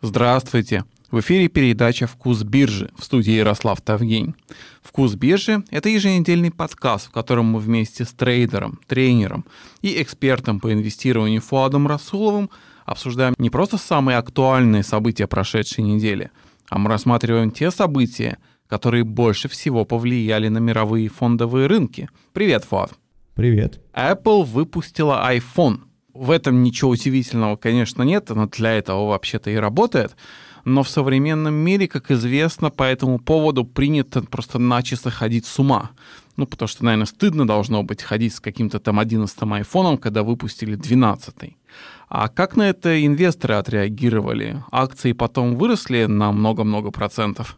Здравствуйте! В эфире передача «Вкус биржи» в студии Ярослав Тавгень. «Вкус биржи» — это еженедельный подкаст, в котором мы вместе с трейдером, тренером и экспертом по инвестированию Фуадом Расуловым обсуждаем не просто самые актуальные события прошедшей недели, а мы рассматриваем те события, которые больше всего повлияли на мировые фондовые рынки. Привет, Фуад! Привет! Apple выпустила iPhone. В этом ничего удивительного, конечно, нет, но для этого вообще-то и работает — но в современном мире, как известно, по этому поводу принято просто начисто ходить с ума. Ну, потому что, наверное, стыдно должно быть ходить с каким-то там 11 айфоном, когда выпустили 12 -й. А как на это инвесторы отреагировали? Акции потом выросли на много-много процентов?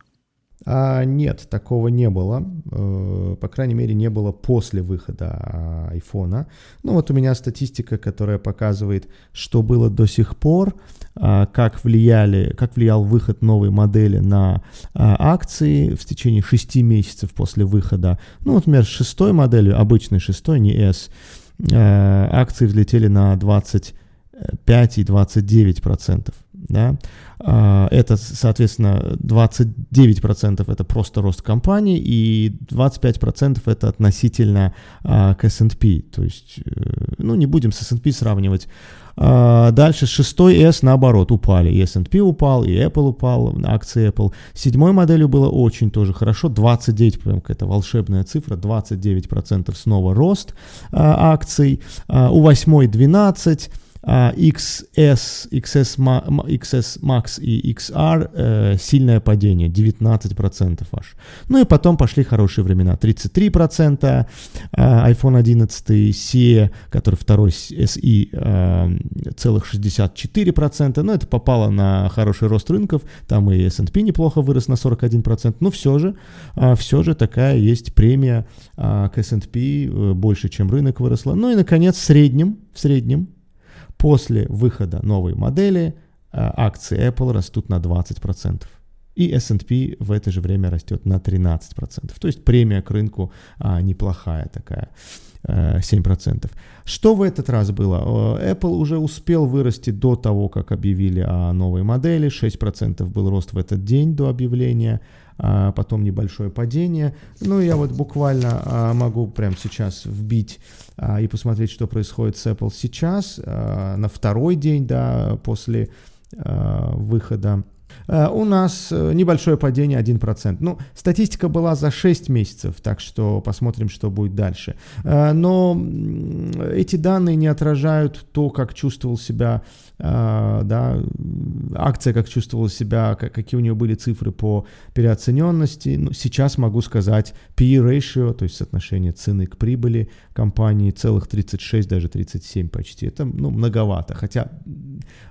А, нет, такого не было. Э, по крайней мере, не было после выхода айфона. Ну вот у меня статистика, которая показывает, что было до сих пор, а, как, влияли, как влиял выход новой модели на а, акции в течение 6 месяцев после выхода. Ну, вот, например, шестой моделью, обычной шестой, не S, а, акции взлетели на 25 и 29 процентов да, а, это, соответственно, 29% это просто рост компании, и 25% это относительно а, к S&P, то есть, э, ну, не будем с S&P сравнивать. А, дальше 6 S наоборот упали, и S&P упал, и Apple упал, акции Apple. Седьмой моделью было очень тоже хорошо, 29, прям какая-то волшебная цифра, 29% снова рост акций, у восьмой 12, XS, XS, XS Max и XR э, сильное падение, 19% аж. Ну и потом пошли хорошие времена, 33%, э, iPhone 11 SE, который второй SE, э, целых 64%, но это попало на хороший рост рынков, там и S&P неплохо вырос на 41%, но все же, э, все же такая есть премия э, к S&P, э, больше, чем рынок выросла. Ну и, наконец, в среднем, в среднем, После выхода новой модели э, акции Apple растут на 20%. И S&P в это же время растет на 13%. То есть премия к рынку а, неплохая такая, 7%. Э, Что в этот раз было? Apple уже успел вырасти до того, как объявили о новой модели. 6% был рост в этот день до объявления. А потом небольшое падение. Ну, я вот буквально а, могу прямо сейчас вбить а, и посмотреть, что происходит с Apple сейчас, на второй день, да, после выхода у нас э, небольшое падение 1%. Ну, статистика была за 6 месяцев, так что посмотрим, что будет дальше. Но эти данные не отражают то, как чувствовал себя да, акция как чувствовала себя, как, какие у нее были цифры по переоцененности. Ну, сейчас могу сказать PE ratio, то есть соотношение цены к прибыли компании целых 36, даже 37 почти. Это ну, многовато. Хотя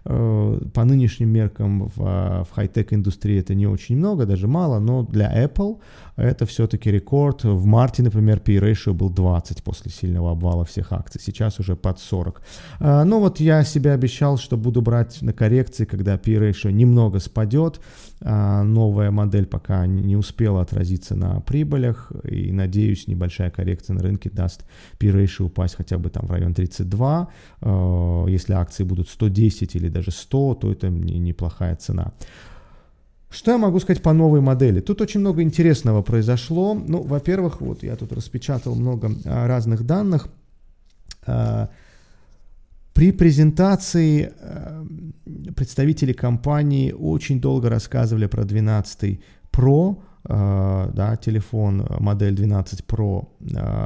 э, по нынешним меркам в хай-тек индустрии это не очень много, даже мало, но для Apple это все-таки рекорд. В марте, например, PE ratio был 20 после сильного обвала всех акций. Сейчас уже под 40. А, ну вот я себе обещал, что буду брать на коррекции, когда PE ratio немного спадет. А, новая модель пока не успела отразиться на прибылях. И надеюсь, небольшая коррекция на рынке даст PE ratio упасть хотя бы там в район 32. А, если акции будут 110 или даже 100, то это неплохая цена. Что я могу сказать по новой модели? Тут очень много интересного произошло. Ну, во-первых, вот я тут распечатал много а, разных данных. А, при презентации а, представители компании очень долго рассказывали про 12 Pro, да, телефон, модель 12 Pro.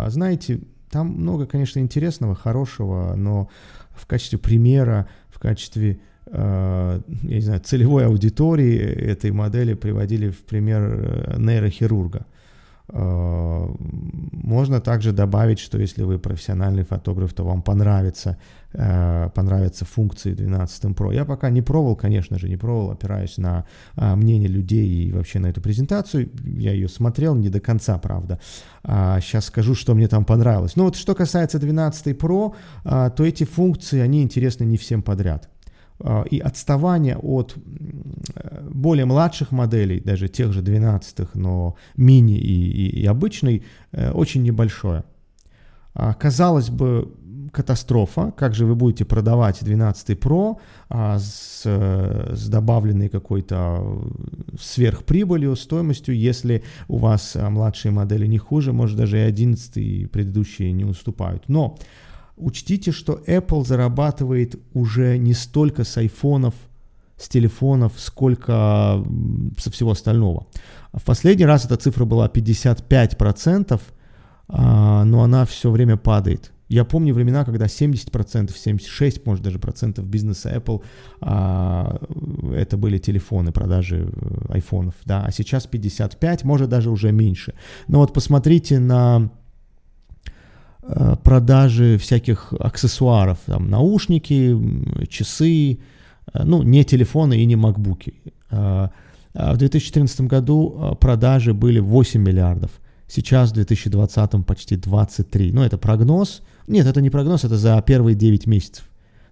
Знаете, там много, конечно, интересного, хорошего, но в качестве примера, в качестве я не знаю, целевой аудитории этой модели приводили в пример э, нейрохирурга. Э, можно также добавить, что если вы профессиональный фотограф, то вам понравится, понравятся функции 12 Pro. Я пока не пробовал, конечно же, не пробовал, опираюсь на мнение людей и вообще на эту презентацию. Я ее смотрел не до конца, правда. Сейчас скажу, что мне там понравилось. Но вот что касается 12 Pro, то эти функции, они интересны не всем подряд. А, и отставание от более младших моделей, даже тех же 12-х, но мини и, и, и обычный, э, очень небольшое. А, казалось бы, катастрофа. Как же вы будете продавать 12 Pro а, с, э, с добавленной какой-то сверхприбылью, стоимостью, если у вас младшие модели не хуже, может даже и 11 и предыдущие не уступают. Но учтите, что Apple зарабатывает уже не столько с айфонов, с телефонов, сколько со всего остального. В последний раз эта цифра была 55%, а, но она все время падает. Я помню времена, когда 70%, 76, может даже процентов бизнеса Apple а, это были телефоны, продажи э, айфонов, да, а сейчас 55, может даже уже меньше. Но вот посмотрите на продажи всяких аксессуаров, там наушники, часы, э, ну не телефоны и не макбуки. А, в 2014 году продажи были 8 миллиардов. Сейчас в 2020 почти 23. Ну, это прогноз. Нет, это не прогноз, это за первые 9 месяцев.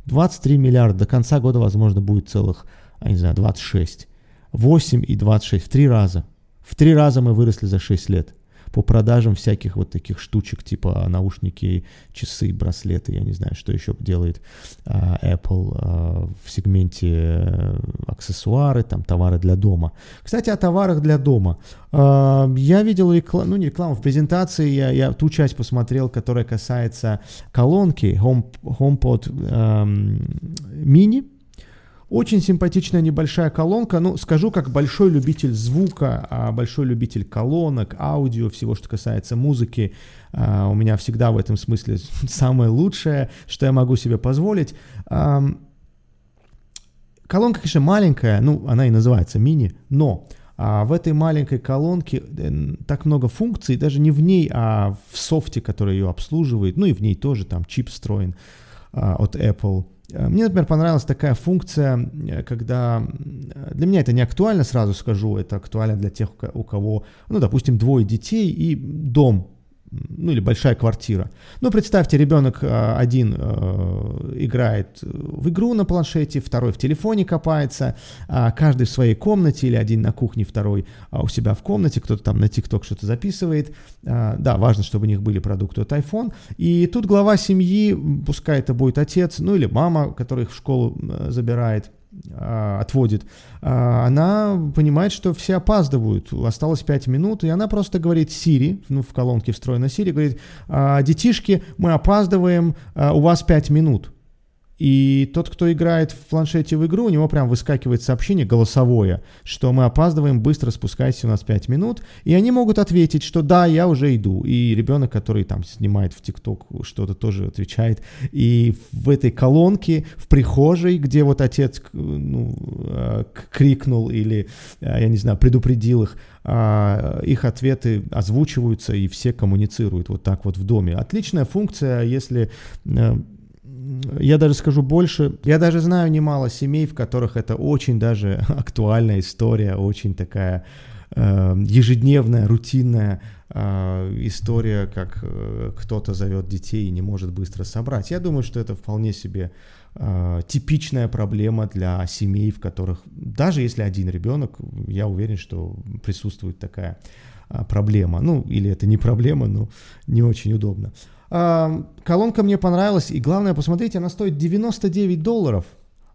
23 миллиарда. До конца года, возможно, будет целых, я не знаю, 26. 8 и 26. В три раза. В три раза мы выросли за 6 лет по продажам всяких вот таких штучек, типа наушники, часы, браслеты, я не знаю, что еще делает uh, Apple uh, в сегменте uh, аксессуары, там товары для дома. Кстати, о товарах для дома. Uh, я видел рекламу, ну не рекламу, в презентации я, я ту часть посмотрел, которая касается колонки Home, HomePod um, Mini, очень симпатичная небольшая колонка. Ну, скажу, как большой любитель звука, а большой любитель колонок, аудио, всего, что касается музыки. А, у меня всегда в этом смысле самое лучшее, что я могу себе позволить. Колонка, конечно, маленькая, ну, она и называется мини, но а в этой маленькой колонке э, так много функций, даже не в ней, а в софте, который ее обслуживает, ну и в ней тоже там чип встроен а, от Apple. Э, мне, например, понравилась такая функция, э, когда для меня это не актуально, сразу скажу, это актуально для тех, у кого, ну, допустим, двое детей и дом ну или большая квартира. Ну, представьте, ребенок э, один э, играет в игру на планшете, второй в телефоне копается, а каждый в своей комнате, или один на кухне, второй а, у себя в комнате, кто-то там на ТикТок что-то записывает. А, да, важно, чтобы у них были продукты от iPhone. И тут глава семьи, пускай это будет отец, ну или мама, которая их в школу забирает, отводит, а, она понимает, что все опаздывают, осталось 5 минут, и она просто говорит Siri, ну в колонке встроена Siri, говорит, «А, детишки, мы опаздываем, у вас 5 минут. И тот, кто играет в планшете в игру, у него прям выскакивает сообщение голосовое, что мы опаздываем, быстро спускайтесь, у нас 5 минут. И они могут ответить, что да, я уже иду. И ребенок, который там снимает в ТикТок что-то, тоже отвечает. И в этой колонке, в прихожей, где вот отец ну, э, крикнул или, э, я не знаю, предупредил их, а, их ответы озвучиваются и все коммуницируют вот так вот в доме. Отличная функция, если э, я даже скажу больше, я даже знаю немало семей, в которых это очень даже актуальная история, очень такая э, ежедневная, рутинная э, история, как э, кто-то зовет детей и не может быстро собрать. Я думаю, что это вполне себе э, типичная проблема для семей, в которых даже если один ребенок, я уверен, что присутствует такая э, проблема. Ну, или это не проблема, но не очень удобно. Колонка мне понравилась, и главное, посмотрите, она стоит 99 долларов.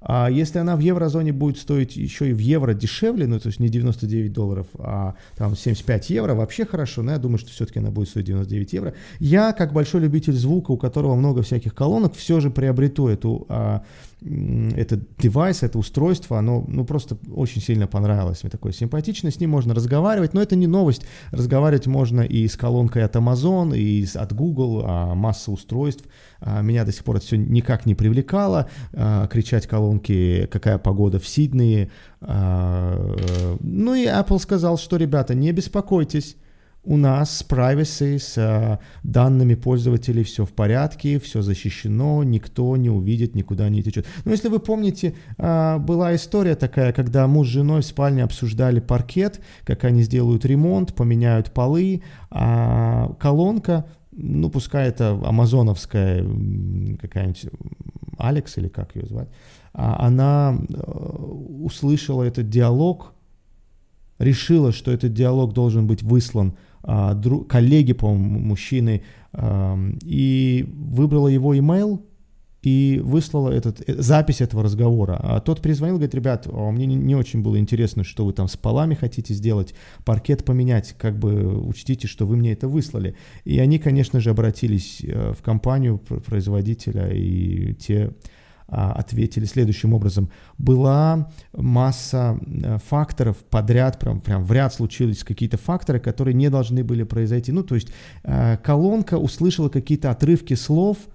А если она в еврозоне будет стоить еще и в евро дешевле, ну то есть не 99 долларов, а там 75 евро, вообще хорошо, но я думаю, что все-таки она будет стоить 99 евро. Я, как большой любитель звука, у которого много всяких колонок, все же приобрету эту а, этот девайс, это устройство, оно ну, просто очень сильно понравилось мне такое симпатичное, с ним можно разговаривать, но это не новость, разговаривать можно и с колонкой от Amazon, и от Google, а, масса устройств, а, меня до сих пор это все никак не привлекало, а, кричать колонки, какая погода в Сиднее, а, ну и Apple сказал, что, ребята, не беспокойтесь, у нас с privacy, с э, данными пользователей все в порядке, все защищено, никто не увидит, никуда не течет. Но если вы помните, э, была история такая, когда муж с женой в спальне обсуждали паркет, как они сделают ремонт, поменяют полы, а колонка, ну пускай это амазоновская какая-нибудь Алекс или как ее звать, а она э, услышала этот диалог, решила, что этот диалог должен быть выслан коллеги, по-моему, мужчины, и выбрала его email, и выслала этот, э, запись этого разговора. А тот перезвонил, говорит, ребят, а мне не, не очень было интересно, что вы там с полами хотите сделать, паркет поменять, как бы учтите, что вы мне это выслали. И они, конечно же, обратились э, в компанию производителя, и те а, ответили следующим образом. Была масса э, факторов подряд, прям, прям в ряд случились какие-то факторы, которые не должны были произойти. Ну, то есть колонка услышала какие-то отрывки слов –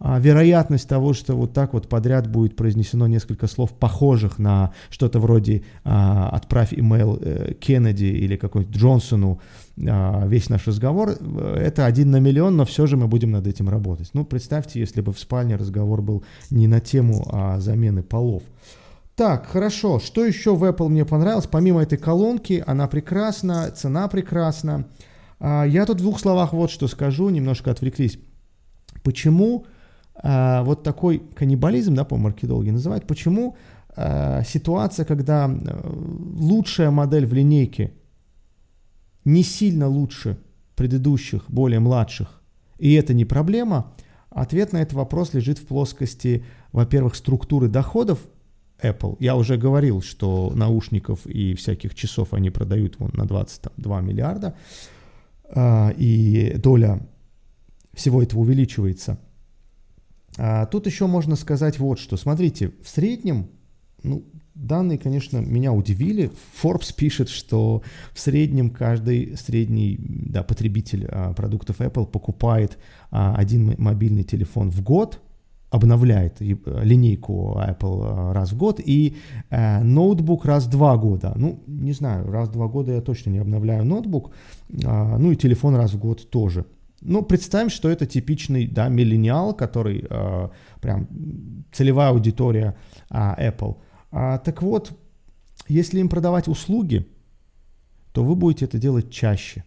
а вероятность того, что вот так вот подряд будет произнесено несколько слов, похожих на что-то вроде а, «отправь имейл э, Кеннеди» или какой-нибудь Джонсону а, весь наш разговор, э, это один на миллион, но все же мы будем над этим работать. Ну, представьте, если бы в спальне разговор был не на тему а замены полов. Так, хорошо. Что еще в Apple мне понравилось? Помимо этой колонки, она прекрасна, цена прекрасна. Я тут в двух словах вот что скажу, немножко отвлеклись. Почему а, вот такой каннибализм, да, по маркетологи называют, почему а, ситуация, когда э, лучшая модель в линейке не сильно лучше предыдущих, более младших, и это не проблема, ответ на этот вопрос лежит в плоскости, во-первых, структуры доходов Apple. Я уже говорил, что наушников и всяких часов они продают вон на 22 миллиарда, а, и доля всего этого увеличивается – а, тут еще можно сказать вот что. Смотрите, в среднем, ну, данные, конечно, меня удивили. Forbes пишет, что в среднем каждый средний да, потребитель а, продуктов Apple покупает а, один мобильный телефон в год, обновляет линейку Apple раз в год и э, ноутбук раз в два года. Ну, не знаю, раз в два года я точно не обновляю ноутбук, э, ну и телефон раз в год тоже. Ну, представим, что это типичный, да, миллениал, который э, прям целевая аудитория э, Apple. А, так вот, если им продавать услуги, то вы будете это делать чаще.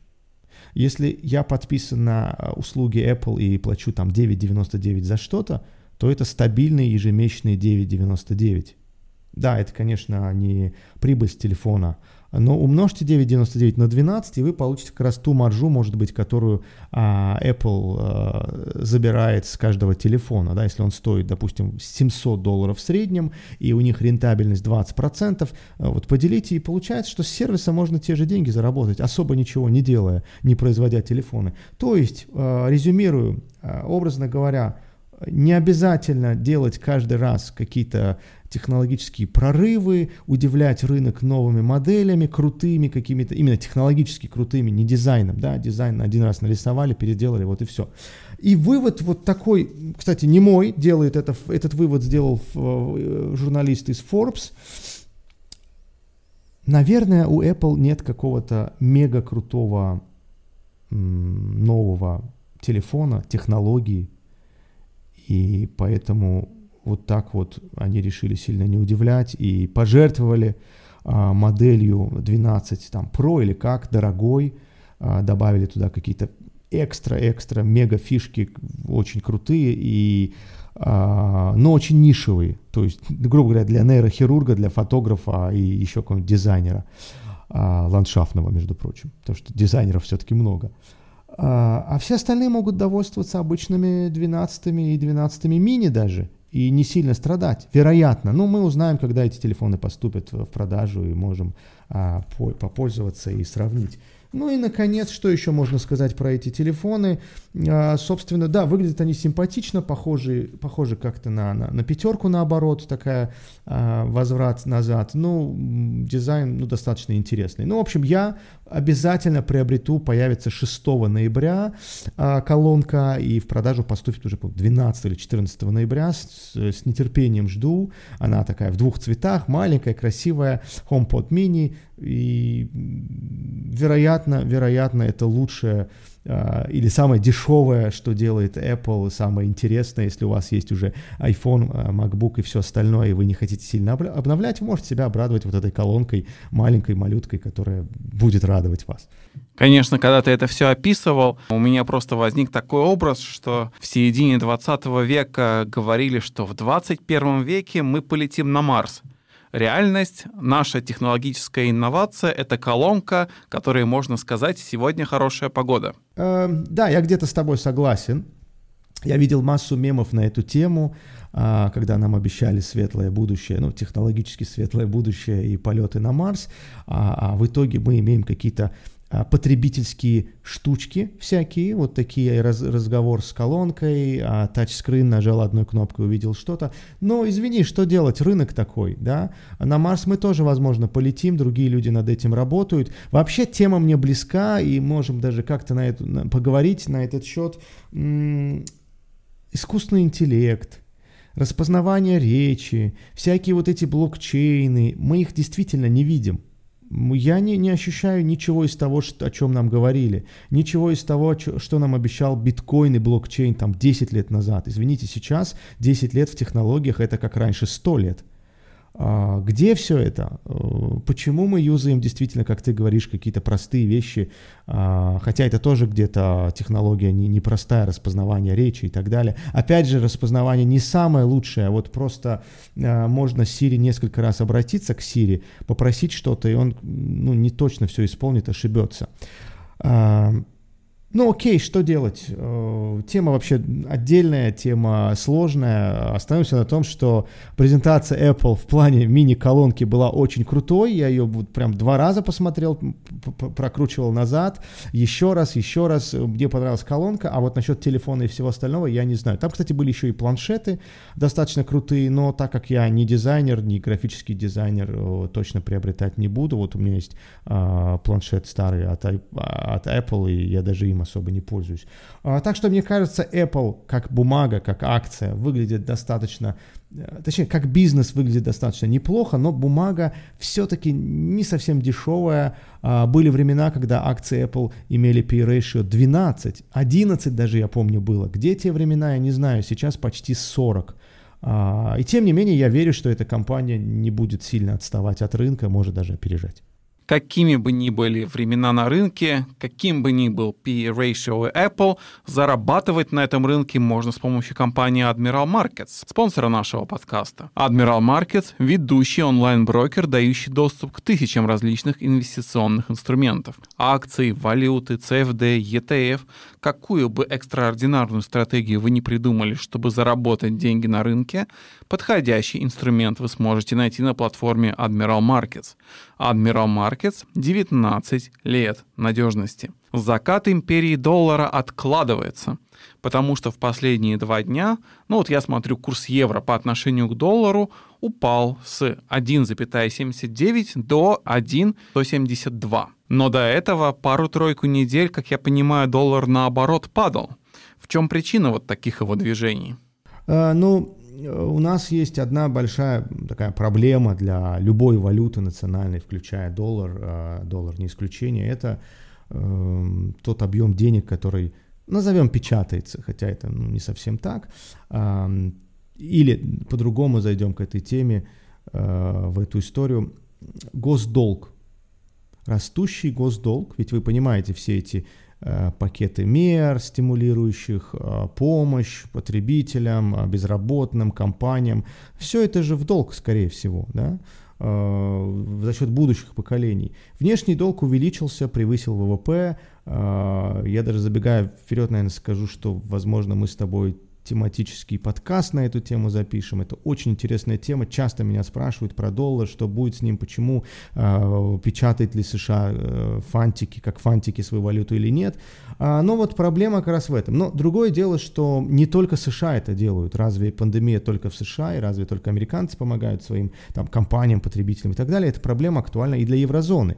Если я подписан на а, услуги Apple и плачу там 9,99 за что-то, то это стабильные ежемесячные 9,99. Да, это, конечно, не прибыль с телефона, но умножьте 9,99 на 12, и вы получите как раз ту маржу, может быть, которую а, Apple а, забирает с каждого телефона. Да, если он стоит, допустим, 700 долларов в среднем, и у них рентабельность 20%, а, вот поделите, и получается, что с сервиса можно те же деньги заработать, особо ничего не делая, не производя телефоны. То есть, а, резюмирую, а, образно говоря, не обязательно делать каждый раз какие-то технологические прорывы, удивлять рынок новыми моделями, крутыми какими-то, именно технологически крутыми, не дизайном, да, дизайн один раз нарисовали, переделали, вот и все. И вывод вот такой, кстати, не мой, делает это, этот вывод сделал э, журналист из Forbes, Наверное, у Apple нет какого-то мега крутого нового телефона, технологии, и поэтому вот так вот они решили сильно не удивлять и пожертвовали а, моделью 12 там Pro или как, дорогой, а, добавили туда какие-то экстра-экстра мега фишки, очень крутые и а, но очень нишевые, то есть, грубо говоря, для нейрохирурга, для фотографа и еще какого-нибудь дизайнера а, ландшафтного, между прочим, потому что дизайнеров все-таки много. А, а все остальные могут довольствоваться обычными 12 и 12 мини даже, и не сильно страдать, вероятно. Но мы узнаем, когда эти телефоны поступят в продажу и можем а, по, попользоваться и сравнить. Ну и, наконец, что еще можно сказать про эти телефоны? А, собственно, да, выглядят они симпатично, похожи, похожи как-то на, на, на пятерку наоборот, такая а, возврат назад. Ну, дизайн ну, достаточно интересный. Ну, в общем, я обязательно приобрету, появится 6 ноября а, колонка, и в продажу поступит уже 12 или 14 ноября. С, с нетерпением жду. Она такая в двух цветах, маленькая, красивая, HomePod mini, и вероятно, вероятно, это лучшее или самое дешевое, что делает Apple, самое интересное, если у вас есть уже iPhone, а, MacBook и все остальное, и вы не хотите сильно обновлять, вы можете себя обрадовать вот этой колонкой, маленькой малюткой, которая будет радовать вас. Конечно, когда ты это все описывал, у меня просто возник такой образ, что в середине 20 века говорили, что в 21 веке мы полетим на Марс. Реальность, наша технологическая инновация — это колонка, которой можно сказать «сегодня хорошая погода». Э, да, я где-то с тобой согласен. Я видел массу мемов на эту тему, а, когда нам обещали светлое будущее, ну, технологически светлое будущее и полеты на Марс, а, а в итоге мы имеем какие-то потребительские штучки всякие, вот такие раз, разговор с колонкой, а, тачскрин, нажал одной кнопкой, увидел что-то. Но извини, что делать, рынок такой, да? На Марс мы тоже, возможно, полетим, другие люди над этим работают. Вообще тема мне близка, и можем даже как-то на эту, на, поговорить на этот счет. М-м, искусственный интеллект, распознавание речи, всякие вот эти блокчейны, мы их действительно не видим – я не, не ощущаю ничего из того, что, о чем нам говорили, ничего из того, что нам обещал биткоин и блокчейн там 10 лет назад. Извините, сейчас 10 лет в технологиях это как раньше 100 лет. А, где все это? Э, почему мы юзаем действительно, как ты говоришь, какие-то простые вещи, а, хотя это тоже где-то технология не, непростая, распознавание речи и так далее. Опять же, распознавание не самое лучшее, а вот просто а, можно Siri несколько раз обратиться к Siri, попросить что-то, и он ну, не точно все исполнит, ошибется. Ну окей, что делать? Э, тема вообще отдельная, тема сложная. Остановимся на том, что презентация Apple в плане мини-колонки была очень крутой. Я ее вот прям два раза посмотрел, прокручивал назад, еще раз, еще раз. Мне понравилась колонка, а вот насчет телефона и всего остального я не знаю. Там, кстати, были еще и планшеты достаточно крутые, но так как я не дизайнер, не графический дизайнер, э, точно приобретать не буду. Вот у меня есть а, планшет старый от, от Apple, и я даже им особо не пользуюсь. А, так что мне кажется, Apple как бумага, как акция выглядит достаточно, э, точнее, как бизнес выглядит достаточно неплохо, но бумага все-таки не совсем дешевая. А, были времена, когда акции Apple имели P-ratio 12, 11 даже, я помню, было. Где те времена, я не знаю, сейчас почти 40. А, и тем не менее, я верю, что эта компания не будет сильно отставать от рынка, может даже опережать какими бы ни были времена на рынке, каким бы ни был P-ratio Apple, зарабатывать на этом рынке можно с помощью компании Admiral Markets, спонсора нашего подкаста. Admiral Markets — ведущий онлайн-брокер, дающий доступ к тысячам различных инвестиционных инструментов. Акции, валюты, CFD, ETF. Какую бы экстраординарную стратегию вы не придумали, чтобы заработать деньги на рынке, подходящий инструмент вы сможете найти на платформе Admiral Markets. Admiral Markets 19 лет надежности. Закат империи доллара откладывается, потому что в последние два дня, ну вот я смотрю, курс евро по отношению к доллару упал с 1,79 до 1,172. Но до этого пару-тройку недель, как я понимаю, доллар наоборот падал. В чем причина вот таких его движений? А, ну, у нас есть одна большая такая проблема для любой валюты национальной, включая доллар, а, доллар не исключение, это э, тот объем денег, который, назовем, печатается, хотя это ну, не совсем так. Или по-другому зайдем к этой теме, э, в эту историю. Госдолг. Растущий госдолг, ведь вы понимаете все эти пакеты мер, стимулирующих э, помощь потребителям, э, безработным, компаниям. Все это же в долг, скорее всего, да? за счет будущих поколений. Внешний долг увеличился, превысил ВВП. Я даже забегая вперед, наверное, скажу, что, возможно, мы с тобой тематический подкаст на эту тему запишем. Это очень интересная тема. Часто меня спрашивают про доллар, что будет с ним, почему, э, печатает ли США э, фантики, как фантики свою валюту или нет. А, но вот проблема как раз в этом. Но другое дело, что не только США это делают. Разве пандемия только в США, и разве только американцы помогают своим там, компаниям, потребителям и так далее. Эта проблема актуальна и для еврозоны.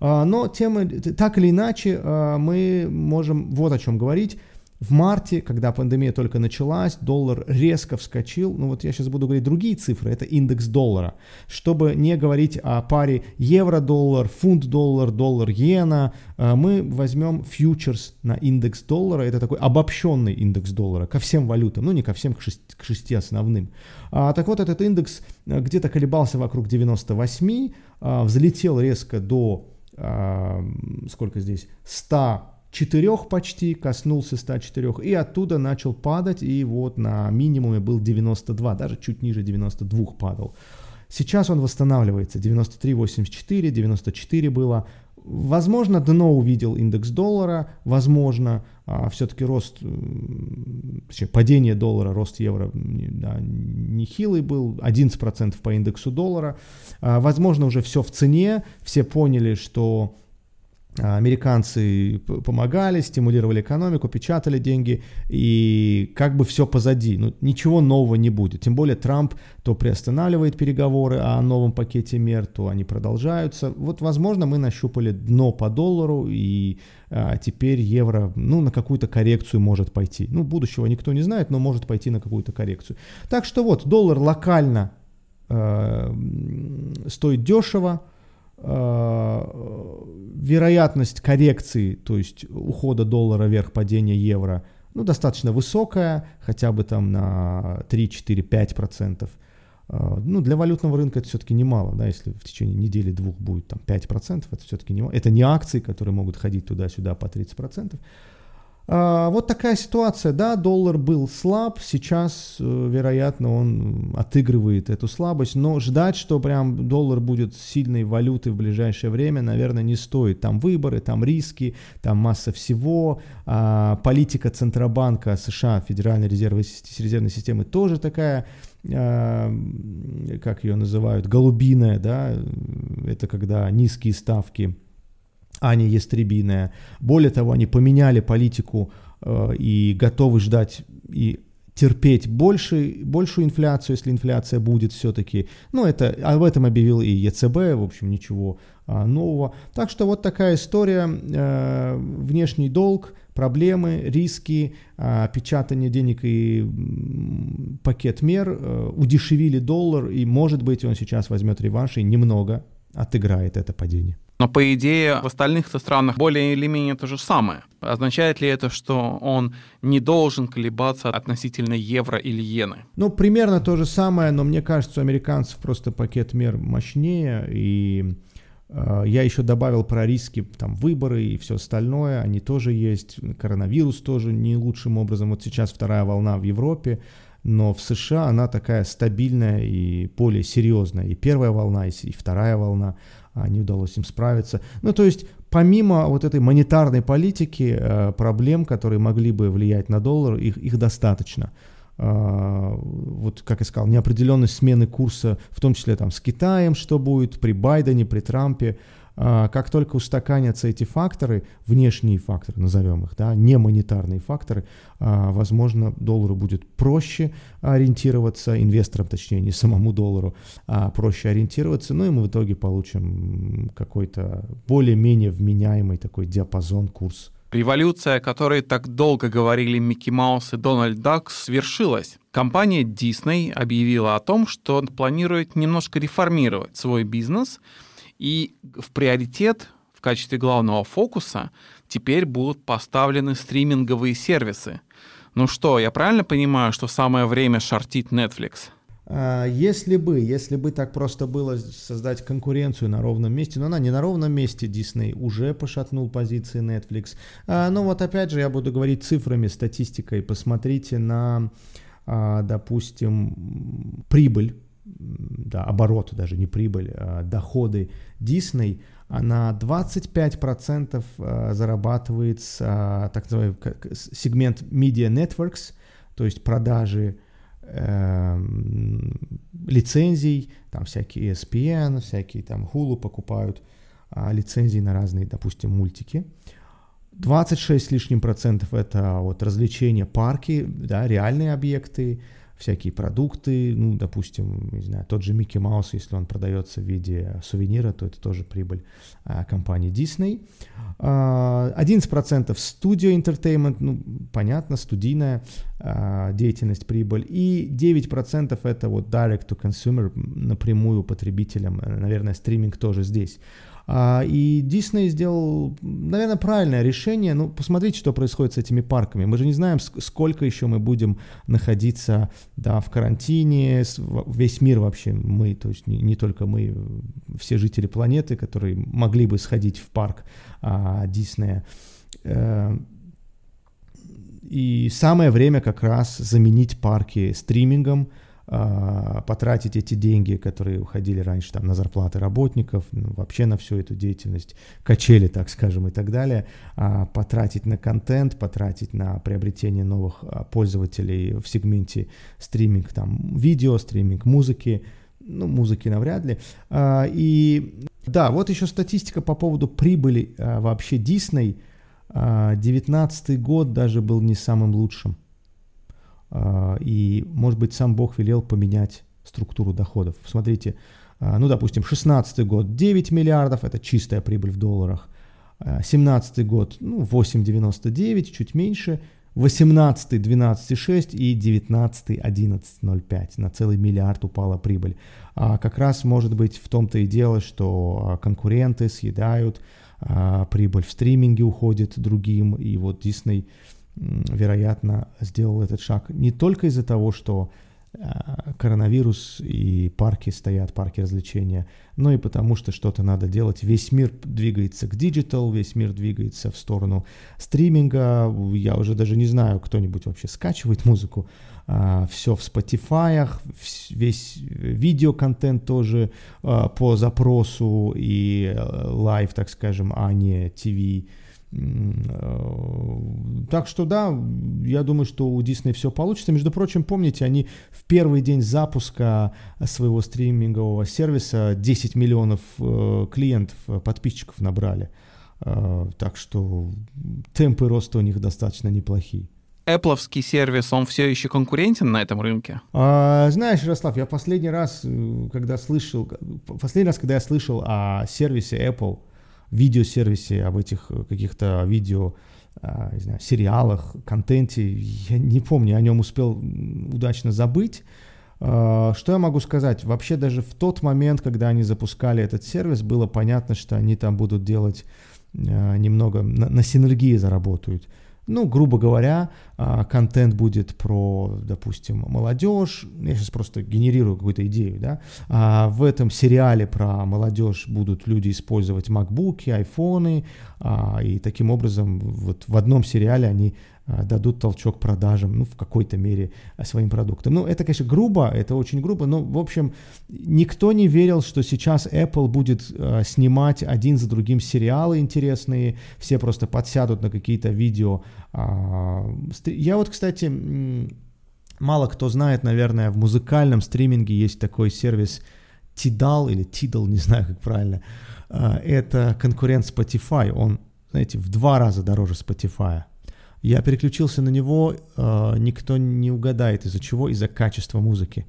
А, но темы, так или иначе, а, мы можем вот о чем говорить. В марте, когда пандемия только началась, доллар резко вскочил. Ну вот я сейчас буду говорить другие цифры, это индекс доллара. Чтобы не говорить о паре евро-доллар, фунт-доллар, доллар-иена, э, мы возьмем фьючерс на индекс доллара. Это такой обобщенный индекс доллара ко всем валютам, ну не ко всем, к шести, к шести основным. А, так вот, этот индекс э, где-то колебался вокруг 98, а, взлетел резко до, а, сколько здесь, 100 4 почти, коснулся 104, и оттуда начал падать, и вот на минимуме был 92, даже чуть ниже 92 падал. Сейчас он восстанавливается. 93,84, 94 было. Возможно, дно увидел индекс доллара, возможно, а все-таки рост, точнее, падение доллара, рост евро да, нехилый был, 11% по индексу доллара. А, возможно, уже все в цене, все поняли, что американцы помогали, стимулировали экономику, печатали деньги, и как бы все позади. Ну, ничего нового не будет. Тем более Трамп то приостанавливает переговоры о новом пакете мер, то они продолжаются. Вот, возможно, мы нащупали дно по доллару, и а, теперь евро ну, на какую-то коррекцию может пойти. Ну, будущего никто не знает, но может пойти на какую-то коррекцию. Так что вот, доллар локально э, стоит дешево, вероятность коррекции, то есть ухода доллара вверх, падения евро, ну, достаточно высокая, хотя бы там на 3, 4, 5 процентов. Э, ну, для валютного рынка это все-таки немало, да, если в течение недели-двух будет там 5 процентов, это все-таки немало. Это не акции, которые могут ходить туда-сюда по 30 процентов. А, вот такая ситуация, да, доллар был слаб, сейчас, э, вероятно, он отыгрывает эту слабость, но ждать, что прям доллар будет сильной валютой в ближайшее время, наверное, не стоит. Там выборы, там риски, там масса всего, а, политика Центробанка США, Федеральной резервной, резервной системы тоже такая, а, как ее называют, голубиная, да, это когда низкие ставки а не ястребиная. Более того, они поменяли политику э, и готовы ждать и терпеть больше, большую инфляцию, если инфляция будет все-таки. Ну, это, об этом объявил и ЕЦБ, в общем, ничего а, нового. Так что вот такая история. Э, внешний долг, проблемы, риски, э, печатание денег и пакет мер э, удешевили доллар, и, может быть, он сейчас возьмет реванш и немного отыграет это падение. Но по идее в остальных странах более или менее то же самое. Означает ли это, что он не должен колебаться относительно евро или иены? Ну, примерно то же самое, но мне кажется, у американцев просто пакет мер мощнее, и э, я еще добавил про риски, там, выборы и все остальное, они тоже есть, коронавирус тоже не лучшим образом, вот сейчас вторая волна в Европе, но в США она такая стабильная и более серьезная, и первая волна, и вторая волна, не удалось им справиться. Ну, то есть, помимо вот этой монетарной политики, э, проблем, которые могли бы влиять на доллар, их, их достаточно. Uh, вот, как я сказал, неопределенность смены курса, в том числе там с Китаем, что будет при Байдене, при Трампе, а, как только устаканятся эти факторы, внешние факторы, назовем их, да, не монетарные факторы, а, возможно, доллару будет проще ориентироваться, инвесторам, точнее, не самому доллару, а проще ориентироваться, ну и мы в итоге получим какой-то более-менее вменяемый такой диапазон, курс. Революция, о которой так долго говорили Микки Маус и Дональд Дак, свершилась. Компания Disney объявила о том, что планирует немножко реформировать свой бизнес – и в приоритет в качестве главного фокуса теперь будут поставлены стриминговые сервисы. Ну что, я правильно понимаю, что самое время шортить Netflix? А, если бы, если бы так просто было создать конкуренцию на ровном месте, но она не на ровном месте, Disney уже пошатнул позиции Netflix. А, но вот опять же я буду говорить цифрами, статистикой. Посмотрите на, а, допустим, прибыль да, обороты, даже не прибыль, а доходы Disney, она 25% а, зарабатывает с а, так называемый сегмент Media Networks, то есть продажи э, лицензий, там всякие ESPN, всякие там Hulu покупают э, лицензии на разные, допустим, мультики. 26 с лишним процентов это вот развлечения, парки, да, реальные объекты, всякие продукты, ну, допустим, не знаю, тот же Микки Маус, если он продается в виде сувенира, то это тоже прибыль а, компании Disney. А, 11% студио entertainment, ну, понятно, студийная а, деятельность, прибыль, и 9% это вот direct to consumer, напрямую потребителям, наверное, стриминг тоже здесь. А, и Дисней сделал, наверное, правильное решение. Ну, посмотрите, что происходит с этими парками. Мы же не знаем, сколько еще мы будем находиться да, в карантине, весь мир вообще, мы, то есть не, не только мы, все жители планеты, которые могли бы сходить в парк а, Диснея. Э, и самое время как раз заменить парки стримингом, потратить эти деньги, которые уходили раньше там, на зарплаты работников, ну, вообще на всю эту деятельность, качели, так скажем, и так далее, а, потратить на контент, потратить на приобретение новых а, пользователей в сегменте стриминг, там, видео, стриминг музыки, ну, музыки навряд ли. И да, вот еще статистика по поводу прибыли вообще Disney. 19 год даже был не самым лучшим. А, и, может быть, сам Бог велел поменять структуру доходов. Смотрите, а, ну, допустим, 16 год 9 миллиардов, это чистая прибыль в долларах. 17 а, год, ну, 8,99, чуть меньше. 18 12,6 и 19 11,05. На целый миллиард упала прибыль. А как раз может быть в том-то и дело, что конкуренты съедают, а прибыль в стриминге уходит другим, и вот Disney вероятно, сделал этот шаг не только из-за того, что а, коронавирус и парки стоят, парки развлечения, но и потому, что что-то надо делать. Весь мир двигается к digital, весь мир двигается в сторону стриминга. Я уже даже не знаю, кто-нибудь вообще скачивает музыку. А, Все в Spotify, весь видеоконтент тоже а, по запросу и live, э, так скажем, а не ТВ Э, так что да, я думаю, что у Disney все получится. Между прочим, помните, они в первый день запуска своего стримингового сервиса 10 миллионов э, клиентов, э, подписчиков набрали. Так что темпы роста у них достаточно неплохие. Apple сервис, он все еще конкурентен на этом рынке? А, знаешь, Ярослав, я последний раз, когда слышал, последний раз, когда я слышал о сервисе Apple, видеосервисе, об этих э, каких-то видео, а, не знаю, сериалах, контенте. Я не помню, о нем успел удачно забыть. А, что я могу сказать? Вообще даже в тот момент, когда они запускали этот сервис, было понятно, что они там будут делать а, немного, на, на синергии заработают. Ну, грубо говоря, а, контент будет про, допустим, молодежь. Я сейчас просто генерирую какую-то идею, да. А в этом сериале про молодежь будут люди использовать макбуки, айфоны, и таким образом вот в одном сериале они дадут толчок продажам, ну, в какой-то мере а, своим продуктам. Ну, это, конечно, грубо, это очень грубо, но, в общем, никто не верил, что сейчас Apple будет э, снимать один за другим сериалы интересные, все просто подсядут на какие-то видео. Э, я вот, кстати, мало кто знает, наверное, в музыкальном стриминге есть такой сервис Tidal или Tidal, не знаю, как правильно. Э, это конкурент Spotify, он, знаете, в два раза дороже Spotify. Я переключился на него, э, никто не угадает из-за чего, из-за качества музыки.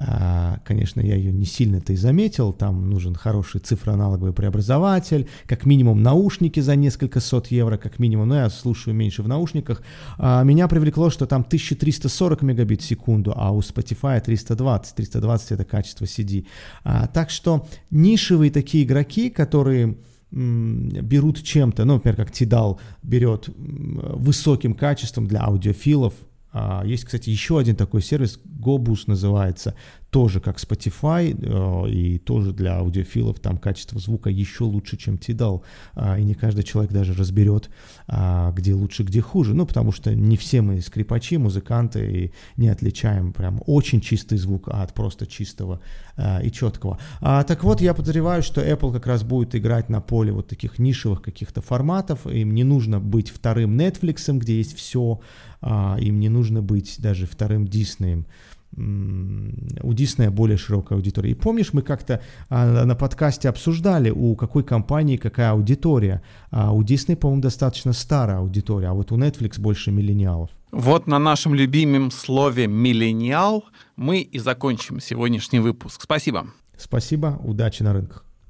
А, конечно, я ее не сильно-то и заметил, там нужен хороший цифроаналоговый преобразователь, как минимум наушники за несколько сот евро, как минимум, но я слушаю меньше в наушниках. А, меня привлекло, что там 1340 мегабит в секунду, а у Spotify 320, 320 это качество CD. А, так что нишевые такие игроки, которые берут чем-то, ну, например, как Tidal берет высоким качеством для аудиофилов. А, есть, кстати, еще один такой сервис, Gobus называется тоже как Spotify, э, и тоже для аудиофилов там качество звука еще лучше, чем Tidal, а, и не каждый человек даже разберет, а, где лучше, где хуже, ну, потому что не все мы скрипачи, музыканты, и не отличаем прям очень чистый звук от просто чистого а, и четкого. Так вот, я подозреваю, что Apple как раз будет играть на поле вот таких нишевых каких-то форматов, им не нужно быть вторым Netflix, где есть все, им не нужно быть даже вторым Disney, у Диснея более широкая аудитория. И помнишь, мы как-то а, на подкасте обсуждали, у какой компании какая аудитория. А у Диснея, по-моему, достаточно старая аудитория, а вот у Netflix больше миллениалов. Вот на нашем любимом слове «миллениал» мы и закончим сегодняшний выпуск. Спасибо. Спасибо, удачи на рынках.